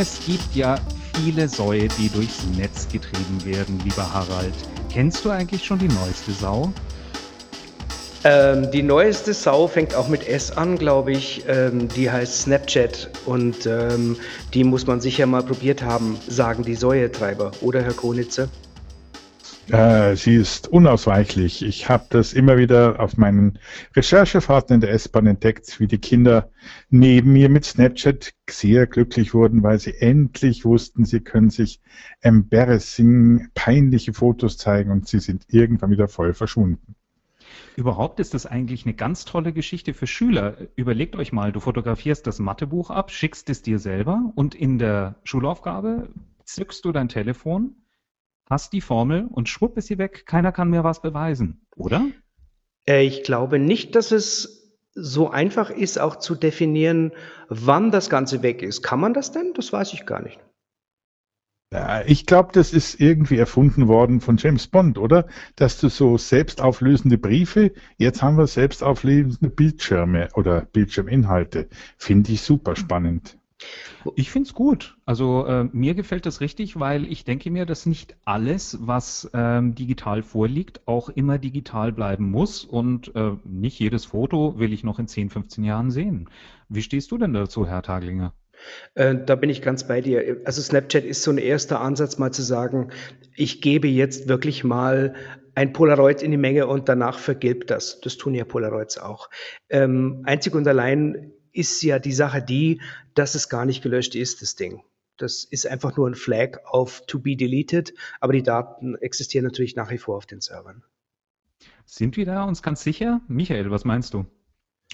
Es gibt ja viele Säue, die durchs Netz getrieben werden, lieber Harald. Kennst du eigentlich schon die neueste Sau? Ähm, die neueste Sau fängt auch mit S an, glaube ich. Ähm, die heißt Snapchat und ähm, die muss man sicher mal probiert haben, sagen die Säuetreiber, oder Herr Konitze? Äh, sie ist unausweichlich. Ich habe das immer wieder auf meinen Recherchefahrten in der S-Bahn entdeckt, wie die Kinder neben mir mit Snapchat sehr glücklich wurden, weil sie endlich wussten, sie können sich embarrassing, peinliche Fotos zeigen und sie sind irgendwann wieder voll verschwunden. Überhaupt ist das eigentlich eine ganz tolle Geschichte für Schüler. Überlegt euch mal, du fotografierst das Mathebuch ab, schickst es dir selber und in der Schulaufgabe zückst du dein Telefon, hast die Formel und schwupp ist sie weg. Keiner kann mir was beweisen, oder? Äh, ich glaube nicht, dass es so einfach ist, auch zu definieren, wann das Ganze weg ist. Kann man das denn? Das weiß ich gar nicht. Ja, ich glaube, das ist irgendwie erfunden worden von James Bond, oder? Dass du so selbstauflösende Briefe, jetzt haben wir selbstauflösende Bildschirme oder Bildschirminhalte. Finde ich super spannend. Ich finde es gut. Also äh, mir gefällt das richtig, weil ich denke mir, dass nicht alles, was ähm, digital vorliegt, auch immer digital bleiben muss und äh, nicht jedes Foto will ich noch in 10, 15 Jahren sehen. Wie stehst du denn dazu, Herr Taglinger? Äh, da bin ich ganz bei dir. Also Snapchat ist so ein erster Ansatz, mal zu sagen, ich gebe jetzt wirklich mal ein Polaroid in die Menge und danach vergilbt das. Das tun ja Polaroids auch. Ähm, einzig und allein ist ja die Sache die, dass es gar nicht gelöscht ist, das Ding. Das ist einfach nur ein Flag auf to be deleted, aber die Daten existieren natürlich nach wie vor auf den Servern. Sind wir da uns ganz sicher? Michael, was meinst du?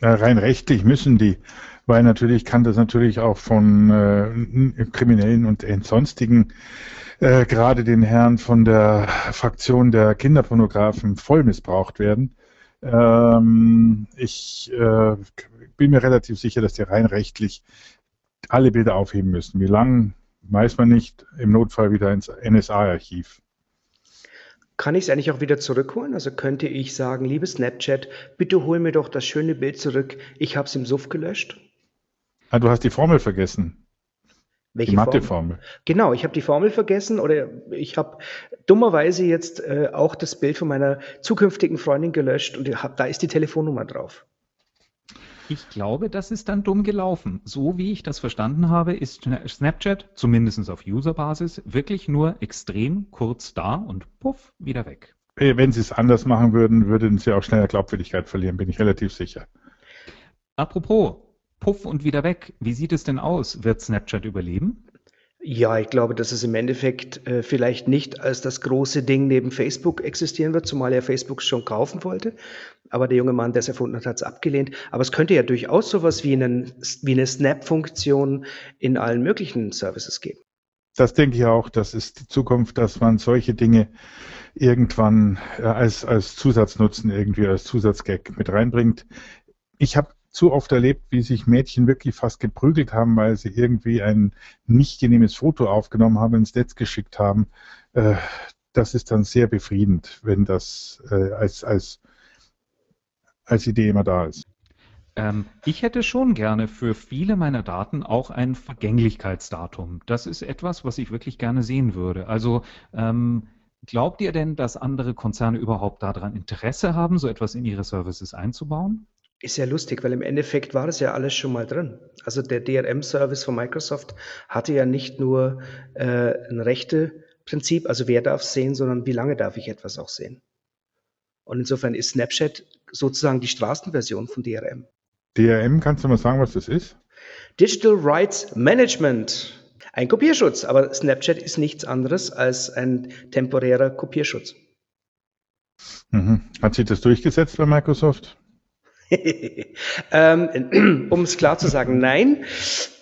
Rein rechtlich müssen die, weil natürlich kann das natürlich auch von äh, Kriminellen und sonstigen, äh, gerade den Herren von der Fraktion der Kinderpornografen voll missbraucht werden. Ähm, ich äh, bin mir relativ sicher, dass die rein rechtlich alle Bilder aufheben müssen. Wie lang, weiß man nicht. Im Notfall wieder ins NSA-Archiv. Kann ich es eigentlich auch wieder zurückholen? Also könnte ich sagen, liebe Snapchat, bitte hol mir doch das schöne Bild zurück. Ich habe es im Suff gelöscht. Ah, du hast die Formel vergessen. Welche die Matheformel. Genau, ich habe die Formel vergessen oder ich habe dummerweise jetzt äh, auch das Bild von meiner zukünftigen Freundin gelöscht und hab, da ist die Telefonnummer drauf. Ich glaube, das ist dann dumm gelaufen. So wie ich das verstanden habe, ist Snapchat, zumindest auf Userbasis, wirklich nur extrem kurz da und puff, wieder weg. Wenn sie es anders machen würden, würden sie auch schneller Glaubwürdigkeit verlieren, bin ich relativ sicher. Apropos, puff und wieder weg. Wie sieht es denn aus? Wird Snapchat überleben? Ja, ich glaube, dass es im Endeffekt äh, vielleicht nicht als das große Ding neben Facebook existieren wird, zumal er Facebook schon kaufen wollte. Aber der junge Mann, der es erfunden hat, hat es abgelehnt. Aber es könnte ja durchaus sowas wie, einen, wie eine Snap-Funktion in allen möglichen Services geben. Das denke ich auch. Das ist die Zukunft, dass man solche Dinge irgendwann äh, als, als Zusatznutzen irgendwie als Zusatzgag mit reinbringt. Ich habe zu oft erlebt, wie sich Mädchen wirklich fast geprügelt haben, weil sie irgendwie ein nicht genehmes Foto aufgenommen haben, ins Netz geschickt haben. Äh, das ist dann sehr befriedend, wenn das äh, als, als, als Idee immer da ist. Ähm, ich hätte schon gerne für viele meiner Daten auch ein Vergänglichkeitsdatum. Das ist etwas, was ich wirklich gerne sehen würde. Also ähm, glaubt ihr denn, dass andere Konzerne überhaupt daran Interesse haben, so etwas in ihre Services einzubauen? Ist ja lustig, weil im Endeffekt war das ja alles schon mal drin. Also der DRM-Service von Microsoft hatte ja nicht nur äh, ein Rechte-Prinzip, also wer darf es sehen, sondern wie lange darf ich etwas auch sehen. Und insofern ist Snapchat sozusagen die Straßenversion von DRM. DRM, kannst du mal sagen, was das ist? Digital Rights Management. Ein Kopierschutz, aber Snapchat ist nichts anderes als ein temporärer Kopierschutz. Mhm. Hat sich das durchgesetzt bei Microsoft? ähm, um es klar zu sagen, nein.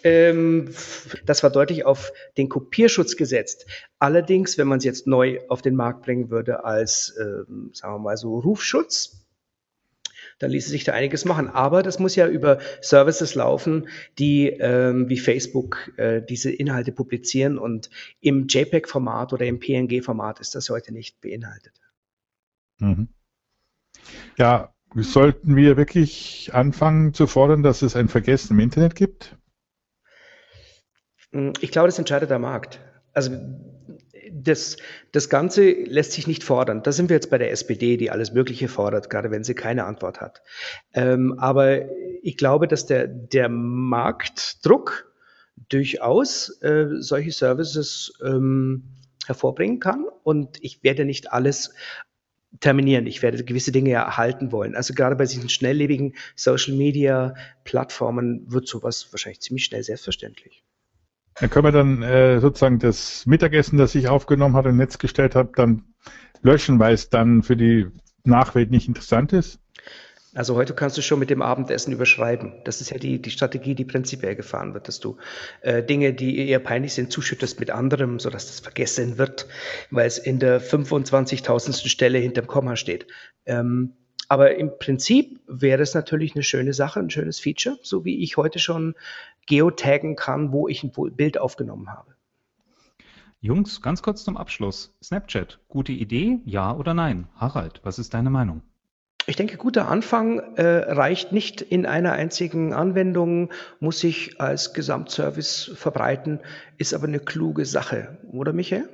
Ähm, das war deutlich auf den Kopierschutz gesetzt. Allerdings, wenn man es jetzt neu auf den Markt bringen würde als, ähm, sagen wir mal so, Rufschutz, dann ließe sich da einiges machen. Aber das muss ja über Services laufen, die ähm, wie Facebook äh, diese Inhalte publizieren und im JPEG-Format oder im PNG-Format ist das heute nicht beinhaltet. Mhm. Ja, sollten wir wirklich anfangen zu fordern, dass es ein Vergessen im Internet gibt? Hm, ich glaube, das entscheidet der Markt. Also das, das Ganze lässt sich nicht fordern. Da sind wir jetzt bei der SPD, die alles Mögliche fordert, gerade wenn sie keine Antwort hat. Ähm, aber ich glaube, dass der, der Marktdruck durchaus äh, solche Services ähm, hervorbringen kann. Und ich werde nicht alles terminieren. Ich werde gewisse Dinge erhalten wollen. Also gerade bei diesen schnelllebigen Social Media Plattformen wird sowas wahrscheinlich ziemlich schnell selbstverständlich. Dann können wir dann äh, sozusagen das Mittagessen, das ich aufgenommen habe, im Netz gestellt habe, dann löschen, weil es dann für die Nachwelt nicht interessant ist? Also heute kannst du schon mit dem Abendessen überschreiben. Das ist ja die, die Strategie, die prinzipiell gefahren wird, dass du äh, Dinge, die eher peinlich sind, zuschüttest mit anderem, sodass das vergessen wird, weil es in der 25.000. Stelle hinterm Komma steht. Ähm, aber im Prinzip wäre es natürlich eine schöne Sache, ein schönes Feature, so wie ich heute schon geotaggen kann, wo ich ein Bild aufgenommen habe. Jungs, ganz kurz zum Abschluss. Snapchat, gute Idee, ja oder nein? Harald, was ist deine Meinung? Ich denke, guter Anfang äh, reicht nicht in einer einzigen Anwendung, muss sich als Gesamtservice verbreiten, ist aber eine kluge Sache, oder Michael?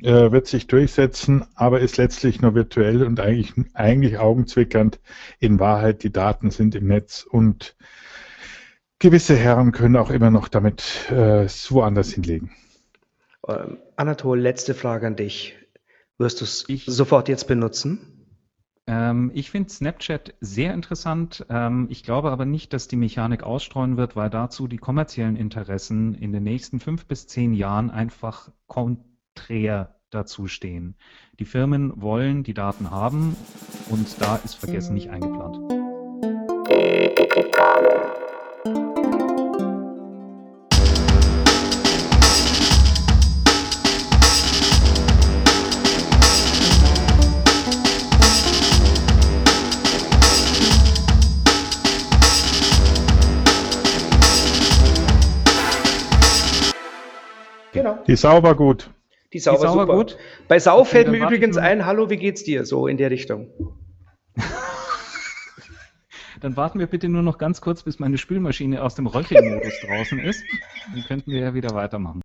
Äh, wird sich durchsetzen, aber ist letztlich nur virtuell und eigentlich, eigentlich augenzwickernd. In Wahrheit, die Daten sind im Netz und gewisse Herren können auch immer noch damit äh, woanders hinlegen. Ähm, Anatol, letzte Frage an dich. Wirst du es sofort jetzt benutzen? Ähm, ich finde Snapchat sehr interessant. Ähm, ich glaube aber nicht, dass die Mechanik ausstreuen wird, weil dazu die kommerziellen Interessen in den nächsten fünf bis zehn Jahren einfach konträr dazu stehen. Die Firmen wollen die Daten haben und da ist Vergessen nicht eingeplant. Genau. Die sauber gut. Die sauber, die sauber gut. Bei Sau fällt mir übrigens ein, hallo, wie geht's dir? So in der Richtung. Dann warten wir bitte nur noch ganz kurz, bis meine Spülmaschine aus dem Röchelmodus draußen ist. Dann könnten wir ja wieder weitermachen.